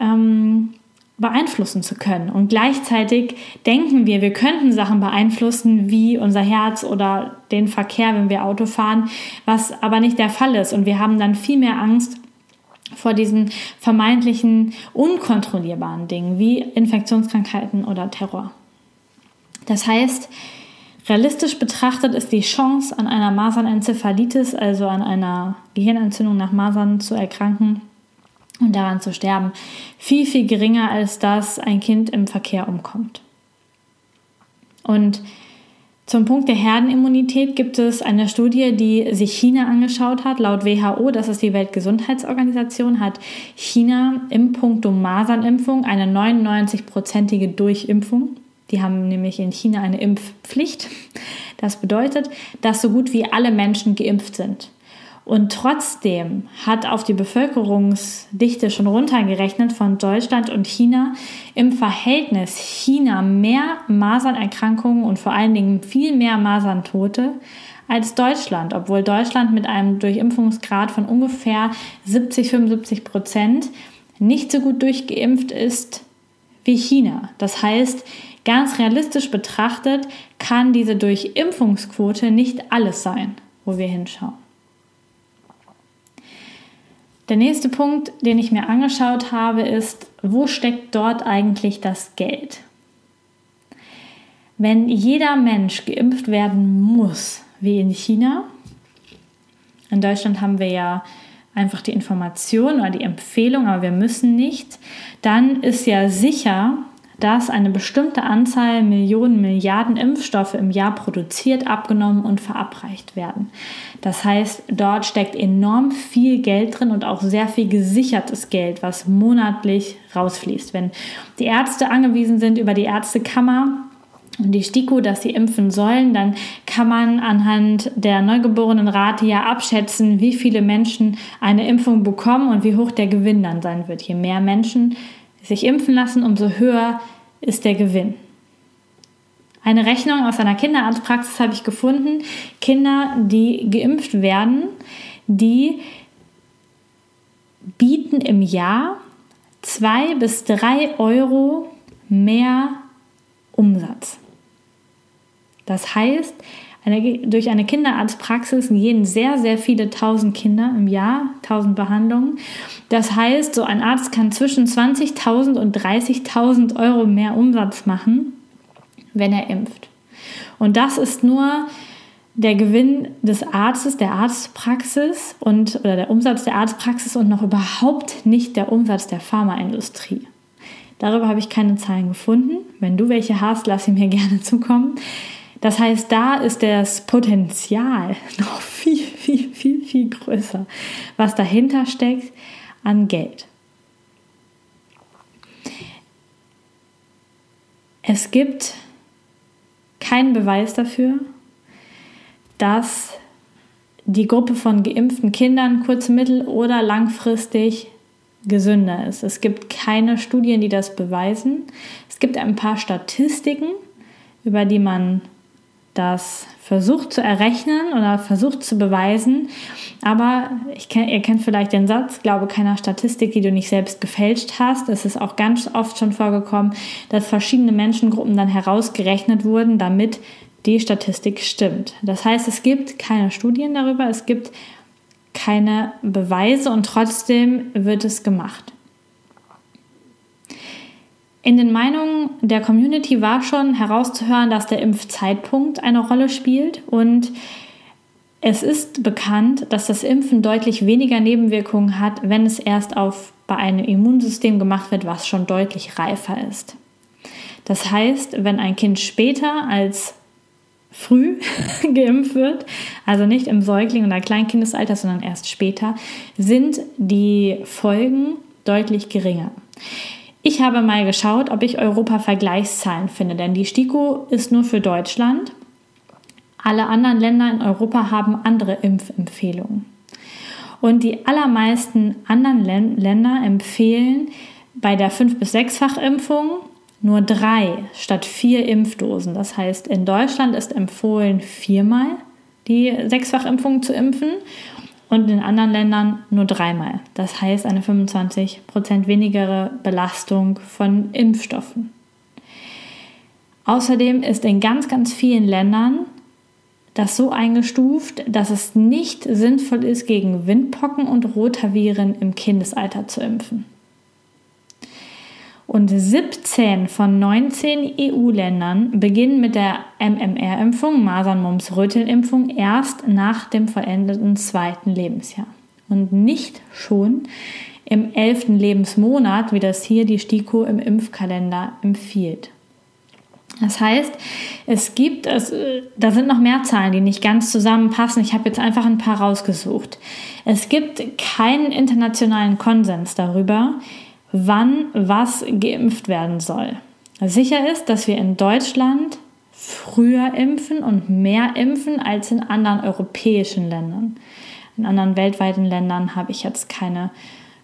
ähm, beeinflussen zu können. Und gleichzeitig denken wir, wir könnten Sachen beeinflussen, wie unser Herz oder den Verkehr, wenn wir Auto fahren, was aber nicht der Fall ist. Und wir haben dann viel mehr Angst vor diesen vermeintlichen unkontrollierbaren Dingen wie Infektionskrankheiten oder Terror. Das heißt, realistisch betrachtet ist die Chance, an einer Masernenzephalitis, also an einer Gehirnentzündung nach Masern zu erkranken, und daran zu sterben, viel, viel geringer, als dass ein Kind im Verkehr umkommt. Und zum Punkt der Herdenimmunität gibt es eine Studie, die sich China angeschaut hat. Laut WHO, das ist die Weltgesundheitsorganisation, hat China im Punkto Masernimpfung eine 99-prozentige Durchimpfung. Die haben nämlich in China eine Impfpflicht. Das bedeutet, dass so gut wie alle Menschen geimpft sind. Und trotzdem hat auf die Bevölkerungsdichte schon runtergerechnet von Deutschland und China im Verhältnis China mehr Masernerkrankungen und vor allen Dingen viel mehr Maserntote als Deutschland, obwohl Deutschland mit einem Durchimpfungsgrad von ungefähr 70, 75 Prozent nicht so gut durchgeimpft ist wie China. Das heißt, ganz realistisch betrachtet kann diese Durchimpfungsquote nicht alles sein, wo wir hinschauen. Der nächste Punkt, den ich mir angeschaut habe, ist, wo steckt dort eigentlich das Geld? Wenn jeder Mensch geimpft werden muss, wie in China, in Deutschland haben wir ja einfach die Information oder die Empfehlung, aber wir müssen nicht, dann ist ja sicher, dass eine bestimmte Anzahl Millionen, Milliarden Impfstoffe im Jahr produziert, abgenommen und verabreicht werden. Das heißt, dort steckt enorm viel Geld drin und auch sehr viel gesichertes Geld, was monatlich rausfließt. Wenn die Ärzte angewiesen sind über die Ärztekammer, und die STIKO, dass sie impfen sollen, dann kann man anhand der Neugeborenenrate ja abschätzen, wie viele Menschen eine Impfung bekommen und wie hoch der Gewinn dann sein wird. Je mehr Menschen sich impfen lassen, umso höher ist der Gewinn. Eine Rechnung aus einer Kinderarztpraxis habe ich gefunden. Kinder, die geimpft werden, die bieten im Jahr zwei bis drei Euro mehr Umsatz. Das heißt, durch eine Kinderarztpraxis gehen sehr, sehr viele tausend Kinder im Jahr, tausend Behandlungen. Das heißt, so ein Arzt kann zwischen 20.000 und 30.000 Euro mehr Umsatz machen, wenn er impft. Und das ist nur der Gewinn des Arztes, der Arztpraxis und oder der Umsatz der Arztpraxis und noch überhaupt nicht der Umsatz der Pharmaindustrie. Darüber habe ich keine Zahlen gefunden. Wenn du welche hast, lass sie mir gerne zukommen. Das heißt, da ist das Potenzial noch viel, viel, viel, viel größer, was dahinter steckt an Geld. Es gibt keinen Beweis dafür, dass die Gruppe von geimpften Kindern kurz-, mittel- oder langfristig gesünder ist. Es gibt keine Studien, die das beweisen. Es gibt ein paar Statistiken, über die man das versucht zu errechnen oder versucht zu beweisen. Aber ich kenn, ihr kennt vielleicht den Satz, glaube keiner Statistik, die du nicht selbst gefälscht hast. Es ist auch ganz oft schon vorgekommen, dass verschiedene Menschengruppen dann herausgerechnet wurden, damit die Statistik stimmt. Das heißt, es gibt keine Studien darüber, es gibt keine Beweise und trotzdem wird es gemacht. In den Meinungen der Community war schon herauszuhören, dass der Impfzeitpunkt eine Rolle spielt und es ist bekannt, dass das Impfen deutlich weniger Nebenwirkungen hat, wenn es erst auf, bei einem Immunsystem gemacht wird, was schon deutlich reifer ist. Das heißt, wenn ein Kind später als früh geimpft wird, also nicht im Säugling- oder Kleinkindesalter, sondern erst später, sind die Folgen deutlich geringer. Ich habe mal geschaut, ob ich Europa-Vergleichszahlen finde, denn die STIKO ist nur für Deutschland. Alle anderen Länder in Europa haben andere Impfempfehlungen. Und die allermeisten anderen Länder empfehlen bei der 5- bis 6-fach Impfung nur drei statt vier Impfdosen. Das heißt, in Deutschland ist empfohlen, viermal die Sechsfachimpfung zu impfen und in anderen Ländern nur dreimal. Das heißt, eine 25% weniger Belastung von Impfstoffen. Außerdem ist in ganz, ganz vielen Ländern das so eingestuft, dass es nicht sinnvoll ist, gegen Windpocken und Rotaviren im Kindesalter zu impfen und 17 von 19 EU-Ländern beginnen mit der MMR-Impfung, Masern-Mumps-Röteln-Impfung, erst nach dem vollendeten zweiten Lebensjahr und nicht schon im elften Lebensmonat, wie das hier die STIKO im Impfkalender empfiehlt. Das heißt, es gibt, es, da sind noch mehr Zahlen, die nicht ganz zusammenpassen. Ich habe jetzt einfach ein paar rausgesucht. Es gibt keinen internationalen Konsens darüber, wann was geimpft werden soll. Sicher ist, dass wir in Deutschland früher impfen und mehr impfen als in anderen europäischen Ländern. In anderen weltweiten Ländern habe ich jetzt keine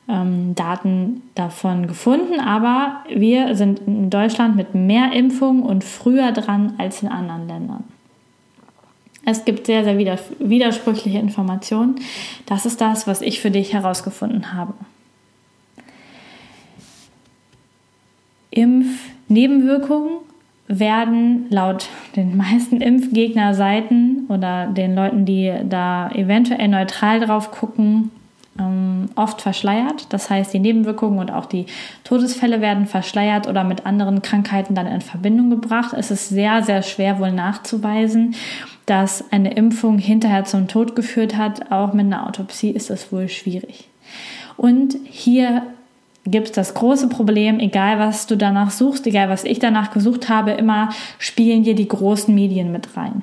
ähm, Daten davon gefunden, aber wir sind in Deutschland mit mehr Impfungen und früher dran als in anderen Ländern. Es gibt sehr, sehr widersprüchliche Informationen. Das ist das, was ich für dich herausgefunden habe. Impfnebenwirkungen werden laut den meisten Impfgegnerseiten oder den Leuten, die da eventuell neutral drauf gucken, ähm, oft verschleiert. Das heißt, die Nebenwirkungen und auch die Todesfälle werden verschleiert oder mit anderen Krankheiten dann in Verbindung gebracht. Es ist sehr, sehr schwer wohl nachzuweisen, dass eine Impfung hinterher zum Tod geführt hat. Auch mit einer Autopsie ist das wohl schwierig. Und hier gibt es das große Problem, egal was du danach suchst, egal was ich danach gesucht habe, immer spielen dir die großen Medien mit rein.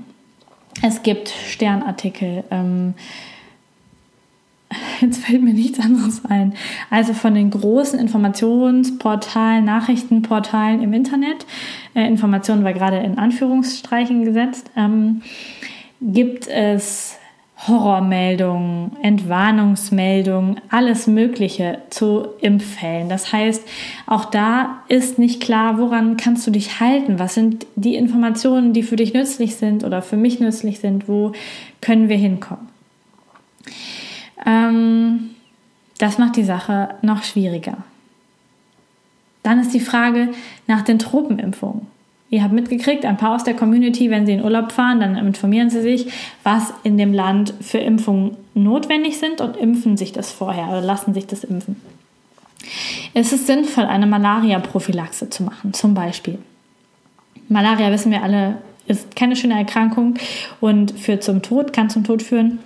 Es gibt Sternartikel, ähm, jetzt fällt mir nichts anderes ein. Also von den großen Informationsportalen, Nachrichtenportalen im Internet, äh, Informationen war gerade in Anführungsstreichen gesetzt, ähm, gibt es Horrormeldungen, Entwarnungsmeldungen, alles Mögliche zu Impffällen. Das heißt, auch da ist nicht klar, woran kannst du dich halten? Was sind die Informationen, die für dich nützlich sind oder für mich nützlich sind? Wo können wir hinkommen? Ähm, das macht die Sache noch schwieriger. Dann ist die Frage nach den Tropenimpfungen. Ihr habt mitgekriegt, ein paar aus der Community, wenn sie in Urlaub fahren, dann informieren sie sich, was in dem Land für Impfungen notwendig sind und impfen sich das vorher oder lassen sich das impfen. Es ist sinnvoll, eine Malaria-Prophylaxe zu machen, zum Beispiel. Malaria, wissen wir alle, ist keine schöne Erkrankung und führt zum Tod, kann zum Tod führen.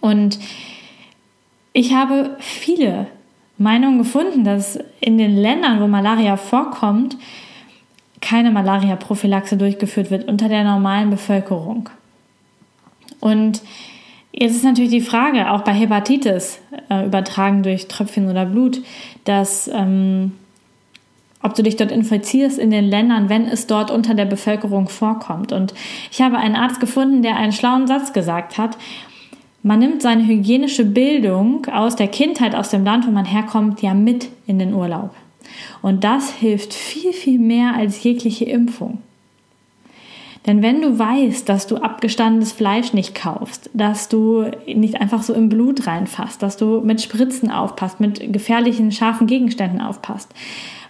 Und ich habe viele Meinungen gefunden, dass in den Ländern, wo Malaria vorkommt, keine Malaria-Prophylaxe durchgeführt wird unter der normalen Bevölkerung. Und jetzt ist natürlich die Frage, auch bei Hepatitis, äh, übertragen durch Tröpfchen oder Blut, dass ähm, ob du dich dort infizierst in den Ländern, wenn es dort unter der Bevölkerung vorkommt. Und ich habe einen Arzt gefunden, der einen schlauen Satz gesagt hat. Man nimmt seine hygienische Bildung aus der Kindheit, aus dem Land, wo man herkommt, ja mit in den Urlaub. Und das hilft viel, viel mehr als jegliche Impfung. Denn wenn du weißt, dass du abgestandenes Fleisch nicht kaufst, dass du nicht einfach so im Blut reinfasst, dass du mit Spritzen aufpasst, mit gefährlichen, scharfen Gegenständen aufpasst,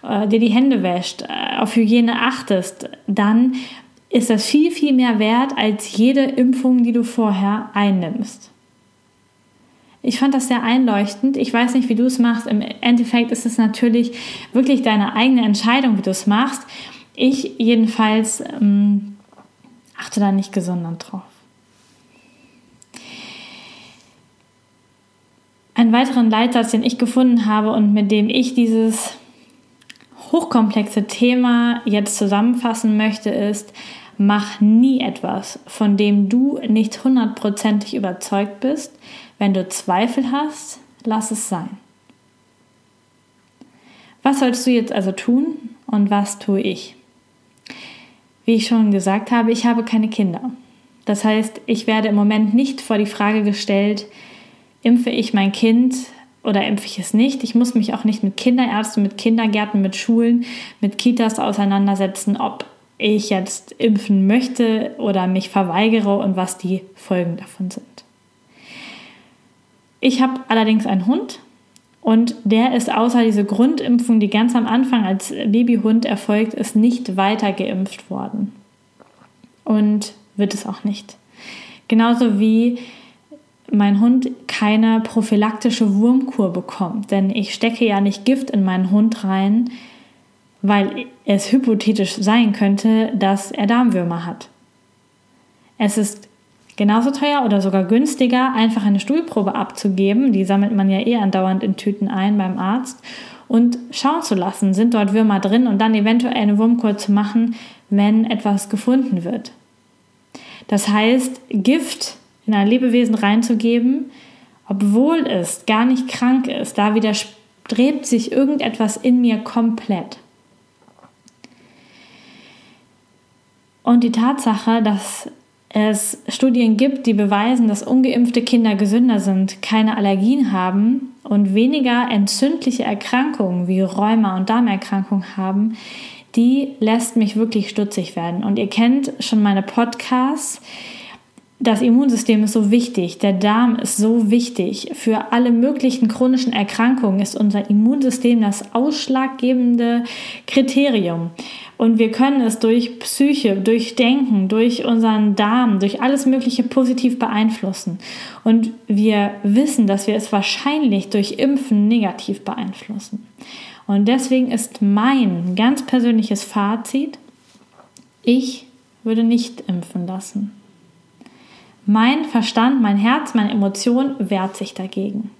äh, dir die Hände wäscht, äh, auf Hygiene achtest, dann ist das viel, viel mehr wert als jede Impfung, die du vorher einnimmst. Ich fand das sehr einleuchtend. Ich weiß nicht, wie du es machst. Im Endeffekt ist es natürlich wirklich deine eigene Entscheidung, wie du es machst. Ich jedenfalls ähm, achte da nicht gesondert drauf. Einen weiteren Leitsatz, den ich gefunden habe und mit dem ich dieses hochkomplexe Thema jetzt zusammenfassen möchte, ist, mach nie etwas, von dem du nicht hundertprozentig überzeugt bist. Wenn du Zweifel hast, lass es sein. Was sollst du jetzt also tun und was tue ich? Wie ich schon gesagt habe, ich habe keine Kinder. Das heißt, ich werde im Moment nicht vor die Frage gestellt, impfe ich mein Kind oder impfe ich es nicht. Ich muss mich auch nicht mit Kinderärzten, mit Kindergärten, mit Schulen, mit Kitas auseinandersetzen, ob ich jetzt impfen möchte oder mich verweigere und was die Folgen davon sind. Ich habe allerdings einen Hund und der ist außer diese Grundimpfung, die ganz am Anfang als Babyhund erfolgt ist, nicht weiter geimpft worden. Und wird es auch nicht. Genauso wie mein Hund keine prophylaktische Wurmkur bekommt. Denn ich stecke ja nicht Gift in meinen Hund rein, weil es hypothetisch sein könnte, dass er Darmwürmer hat. Es ist genauso teuer oder sogar günstiger, einfach eine Stuhlprobe abzugeben. Die sammelt man ja eh andauernd in Tüten ein beim Arzt. Und schauen zu lassen, sind dort Würmer drin und dann eventuell eine Wurmkur zu machen, wenn etwas gefunden wird. Das heißt, Gift in ein Lebewesen reinzugeben, obwohl es gar nicht krank ist, da widerstrebt sich irgendetwas in mir komplett. Und die Tatsache, dass es Studien gibt, die beweisen, dass ungeimpfte Kinder gesünder sind, keine Allergien haben und weniger entzündliche Erkrankungen wie Rheuma und Darmerkrankungen haben, die lässt mich wirklich stutzig werden. Und ihr kennt schon meine Podcasts. Das Immunsystem ist so wichtig, der Darm ist so wichtig. Für alle möglichen chronischen Erkrankungen ist unser Immunsystem das ausschlaggebende Kriterium. Und wir können es durch Psyche, durch Denken, durch unseren Darm, durch alles Mögliche positiv beeinflussen. Und wir wissen, dass wir es wahrscheinlich durch Impfen negativ beeinflussen. Und deswegen ist mein ganz persönliches Fazit, ich würde nicht impfen lassen. Mein Verstand, mein Herz, meine Emotion wehrt sich dagegen.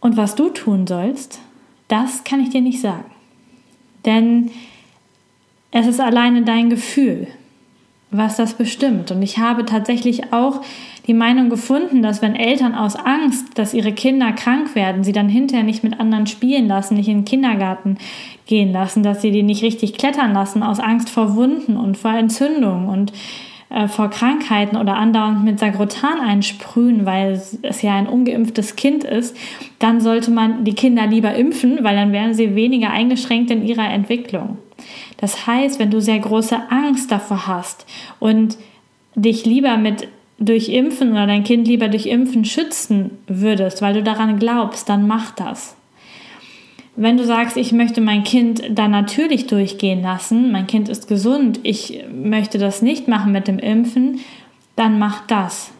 Und was du tun sollst, das kann ich dir nicht sagen. Denn es ist alleine dein Gefühl, was das bestimmt. Und ich habe tatsächlich auch die Meinung gefunden, dass wenn Eltern aus Angst, dass ihre Kinder krank werden, sie dann hinterher nicht mit anderen spielen lassen, nicht in den Kindergarten gehen lassen, dass sie die nicht richtig klettern lassen, aus Angst vor Wunden und vor Entzündungen und äh, vor Krankheiten oder andauernd mit Sagrotan einsprühen, weil es ja ein ungeimpftes Kind ist, dann sollte man die Kinder lieber impfen, weil dann wären sie weniger eingeschränkt in ihrer Entwicklung. Das heißt, wenn du sehr große Angst davor hast und dich lieber mit durch Impfen oder dein Kind lieber durch Impfen schützen würdest, weil du daran glaubst, dann mach das. Wenn du sagst, ich möchte mein Kind da natürlich durchgehen lassen, mein Kind ist gesund, ich möchte das nicht machen mit dem Impfen, dann mach das.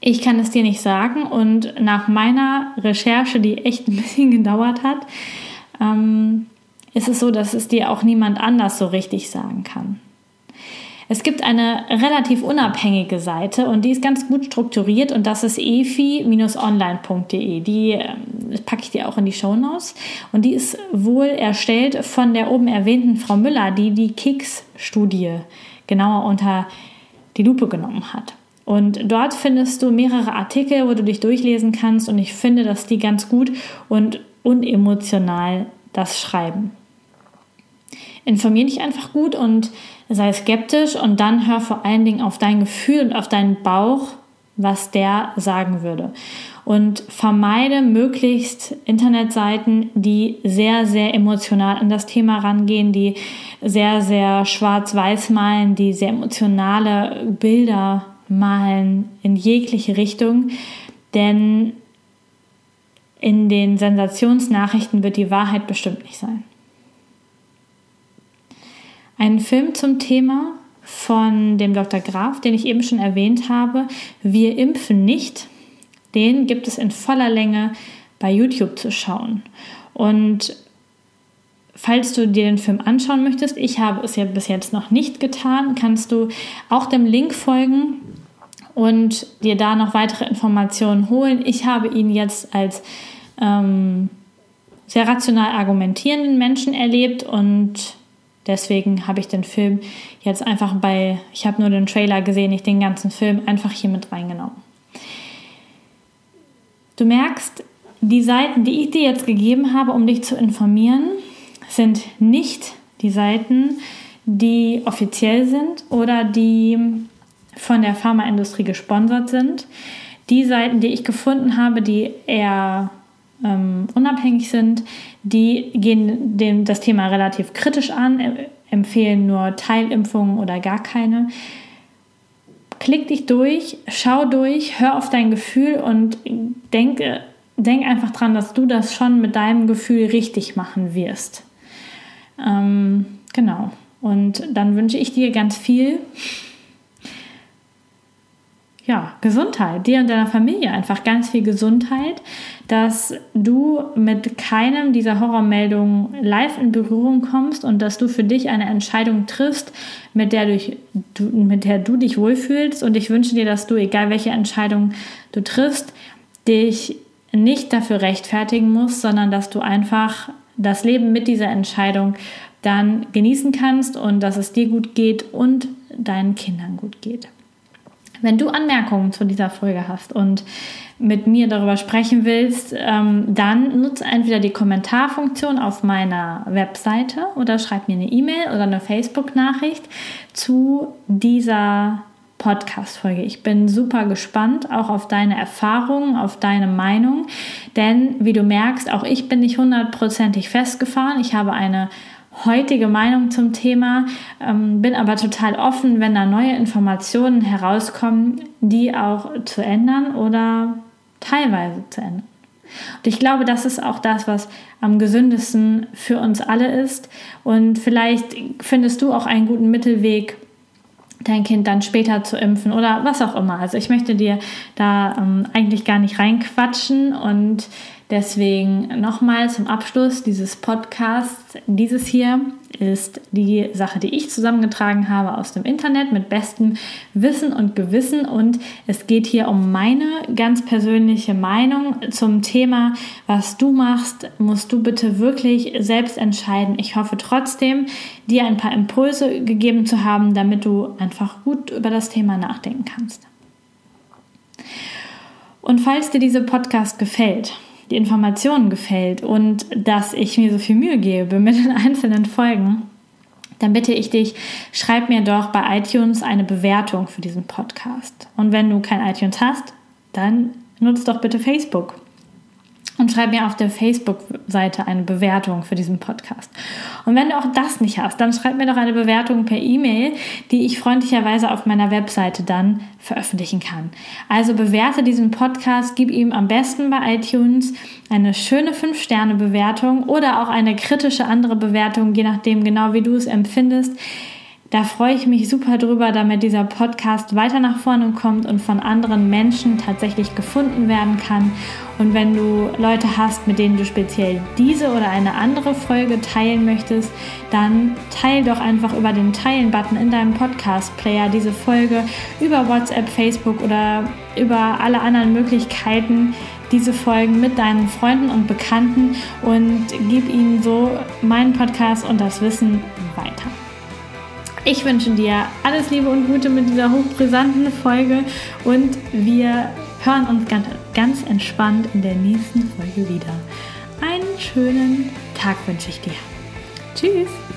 Ich kann es dir nicht sagen und nach meiner Recherche, die echt ein bisschen gedauert hat, ähm, ist es so, dass es dir auch niemand anders so richtig sagen kann. Es gibt eine relativ unabhängige Seite und die ist ganz gut strukturiert und das ist efi-online.de. Die ähm, packe ich dir auch in die Show Notes und die ist wohl erstellt von der oben erwähnten Frau Müller, die die Kicks-Studie genauer unter die Lupe genommen hat. Und dort findest du mehrere Artikel, wo du dich durchlesen kannst und ich finde, dass die ganz gut und unemotional das Schreiben. Informier dich einfach gut und sei skeptisch und dann hör vor allen Dingen auf dein Gefühl und auf deinen Bauch, was der sagen würde. Und vermeide möglichst Internetseiten, die sehr, sehr emotional an das Thema rangehen, die sehr, sehr schwarz-weiß malen, die sehr emotionale Bilder malen in jegliche Richtung. Denn in den Sensationsnachrichten wird die Wahrheit bestimmt nicht sein. Ein Film zum Thema von dem Dr. Graf, den ich eben schon erwähnt habe, Wir impfen nicht, den gibt es in voller Länge bei YouTube zu schauen. Und falls du dir den Film anschauen möchtest, ich habe es ja bis jetzt noch nicht getan, kannst du auch dem Link folgen und dir da noch weitere Informationen holen. Ich habe ihn jetzt als ähm, sehr rational argumentierenden Menschen erlebt und deswegen habe ich den Film jetzt einfach bei, ich habe nur den Trailer gesehen, nicht den ganzen Film, einfach hier mit reingenommen. Du merkst, die Seiten, die ich dir jetzt gegeben habe, um dich zu informieren, sind nicht die Seiten, die offiziell sind oder die von der Pharmaindustrie gesponsert sind. Die Seiten, die ich gefunden habe, die eher ähm, unabhängig sind, die gehen dem, das Thema relativ kritisch an, empfehlen nur Teilimpfungen oder gar keine. Klick dich durch, schau durch, hör auf dein Gefühl und denke, denk einfach dran, dass du das schon mit deinem Gefühl richtig machen wirst. Ähm, genau. Und dann wünsche ich dir ganz viel ja, Gesundheit, dir und deiner Familie einfach ganz viel Gesundheit, dass du mit keinem dieser Horrormeldungen live in Berührung kommst und dass du für dich eine Entscheidung triffst, mit der, du, mit der du dich wohlfühlst. Und ich wünsche dir, dass du, egal welche Entscheidung du triffst, dich nicht dafür rechtfertigen musst, sondern dass du einfach das Leben mit dieser Entscheidung dann genießen kannst und dass es dir gut geht und deinen Kindern gut geht. Wenn du Anmerkungen zu dieser Folge hast und mit mir darüber sprechen willst, ähm, dann nutze entweder die Kommentarfunktion auf meiner Webseite oder schreib mir eine E-Mail oder eine Facebook-Nachricht zu dieser Podcast-Folge. Ich bin super gespannt auch auf deine Erfahrungen, auf deine Meinung, denn wie du merkst, auch ich bin nicht hundertprozentig festgefahren. Ich habe eine heutige Meinung zum Thema, ähm, bin aber total offen, wenn da neue Informationen herauskommen, die auch zu ändern oder teilweise zu ändern. Und ich glaube, das ist auch das, was am gesündesten für uns alle ist. Und vielleicht findest du auch einen guten Mittelweg, dein Kind dann später zu impfen oder was auch immer. Also ich möchte dir da ähm, eigentlich gar nicht reinquatschen und Deswegen nochmal zum Abschluss dieses Podcasts. Dieses hier ist die Sache, die ich zusammengetragen habe aus dem Internet mit bestem Wissen und Gewissen. Und es geht hier um meine ganz persönliche Meinung zum Thema, was du machst, musst du bitte wirklich selbst entscheiden. Ich hoffe trotzdem, dir ein paar Impulse gegeben zu haben, damit du einfach gut über das Thema nachdenken kannst. Und falls dir dieser Podcast gefällt, die Informationen gefällt und dass ich mir so viel Mühe gebe mit den einzelnen Folgen, dann bitte ich dich, schreib mir doch bei iTunes eine Bewertung für diesen Podcast. Und wenn du kein iTunes hast, dann nutzt doch bitte Facebook und schreib mir auf der Facebook-Seite eine Bewertung für diesen Podcast. Und wenn du auch das nicht hast, dann schreib mir doch eine Bewertung per E-Mail, die ich freundlicherweise auf meiner Webseite dann veröffentlichen kann. Also bewerte diesen Podcast, gib ihm am besten bei iTunes eine schöne 5-Sterne-Bewertung oder auch eine kritische andere Bewertung, je nachdem genau wie du es empfindest. Da freue ich mich super drüber, damit dieser Podcast weiter nach vorne kommt und von anderen Menschen tatsächlich gefunden werden kann. Und wenn du Leute hast, mit denen du speziell diese oder eine andere Folge teilen möchtest, dann teil doch einfach über den Teilen-Button in deinem Podcast-Player diese Folge über WhatsApp, Facebook oder über alle anderen Möglichkeiten diese Folgen mit deinen Freunden und Bekannten und gib ihnen so meinen Podcast und das Wissen weiter. Ich wünsche dir alles Liebe und Gute mit dieser hochbrisanten Folge und wir hören uns ganz, ganz entspannt in der nächsten Folge wieder. Einen schönen Tag wünsche ich dir. Tschüss!